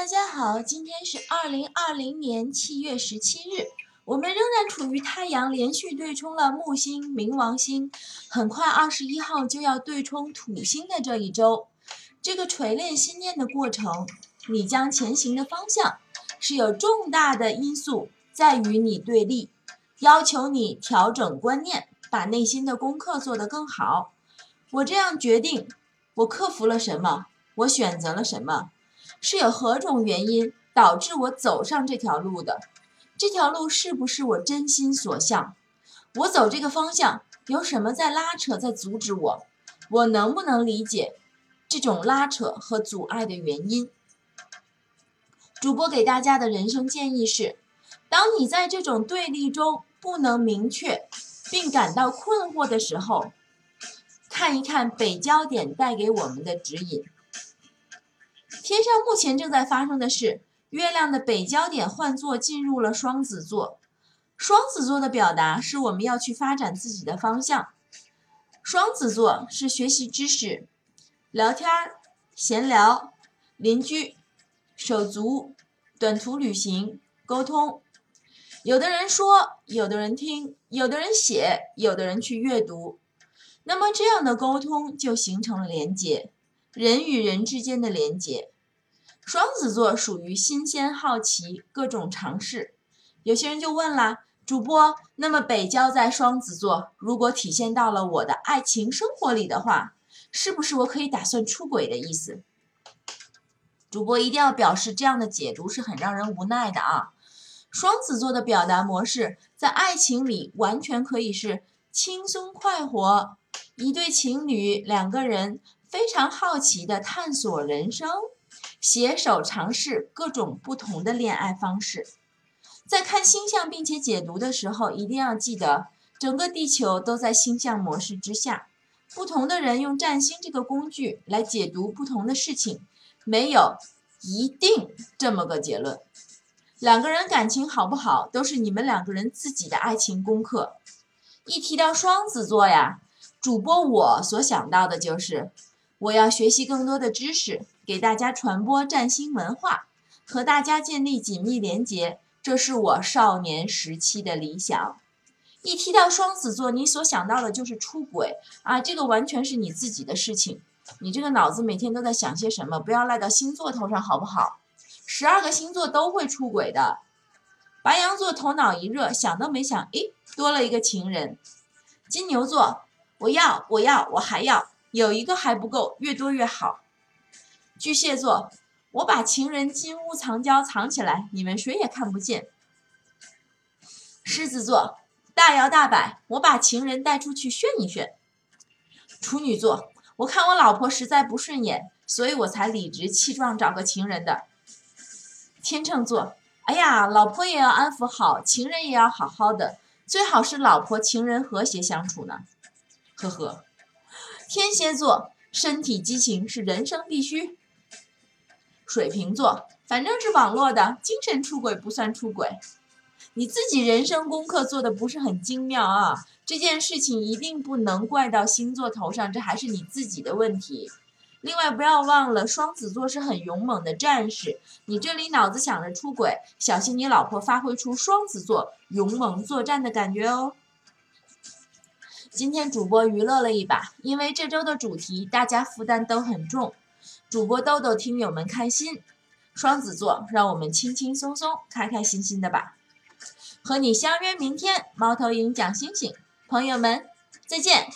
大家好，今天是二零二零年七月十七日，我们仍然处于太阳连续对冲了木星、冥王星，很快二十一号就要对冲土星的这一周。这个锤炼心念的过程，你将前行的方向是有重大的因素在与你对立，要求你调整观念，把内心的功课做得更好。我这样决定，我克服了什么？我选择了什么？是有何种原因导致我走上这条路的？这条路是不是我真心所向？我走这个方向有什么在拉扯、在阻止我？我能不能理解这种拉扯和阻碍的原因？主播给大家的人生建议是：当你在这种对立中不能明确并感到困惑的时候，看一看北焦点带给我们的指引。天上目前正在发生的是，月亮的北焦点换座进入了双子座。双子座的表达是我们要去发展自己的方向。双子座是学习知识、聊天、闲聊、邻居、手足、短途旅行、沟通。有的人说，有的人听，有的人写，有的人去阅读。那么这样的沟通就形成了连接，人与人之间的连接。双子座属于新鲜、好奇、各种尝试。有些人就问了，主播，那么北交在双子座，如果体现到了我的爱情生活里的话，是不是我可以打算出轨的意思？主播一定要表示，这样的解读是很让人无奈的啊。双子座的表达模式在爱情里完全可以是轻松快活，一对情侣两个人非常好奇的探索人生。携手尝试各种不同的恋爱方式，在看星象并且解读的时候，一定要记得，整个地球都在星象模式之下。不同的人用占星这个工具来解读不同的事情，没有一定这么个结论。两个人感情好不好，都是你们两个人自己的爱情功课。一提到双子座呀，主播我所想到的就是，我要学习更多的知识。给大家传播占星文化，和大家建立紧密连结，这是我少年时期的理想。一提到双子座，你所想到的就是出轨啊，这个完全是你自己的事情。你这个脑子每天都在想些什么？不要赖到星座头上，好不好？十二个星座都会出轨的。白羊座头脑一热，想都没想，诶，多了一个情人。金牛座，我要，我要，我还要，有一个还不够，越多越好。巨蟹座，我把情人金屋藏娇藏起来，你们谁也看不见。狮子座，大摇大摆，我把情人带出去炫一炫。处女座，我看我老婆实在不顺眼，所以我才理直气壮找个情人的。天秤座，哎呀，老婆也要安抚好，情人也要好好的，最好是老婆情人和谐相处呢。呵呵。天蝎座，身体激情是人生必须。水瓶座，反正是网络的，精神出轨不算出轨。你自己人生功课做的不是很精妙啊，这件事情一定不能怪到星座头上，这还是你自己的问题。另外，不要忘了，双子座是很勇猛的战士，你这里脑子想着出轨，小心你老婆发挥出双子座勇猛作战的感觉哦。今天主播娱乐了一把，因为这周的主题大家负担都很重。主播豆豆，听友们开心。双子座，让我们轻轻松松、开开心心的吧。和你相约明天，猫头鹰讲星星。朋友们，再见。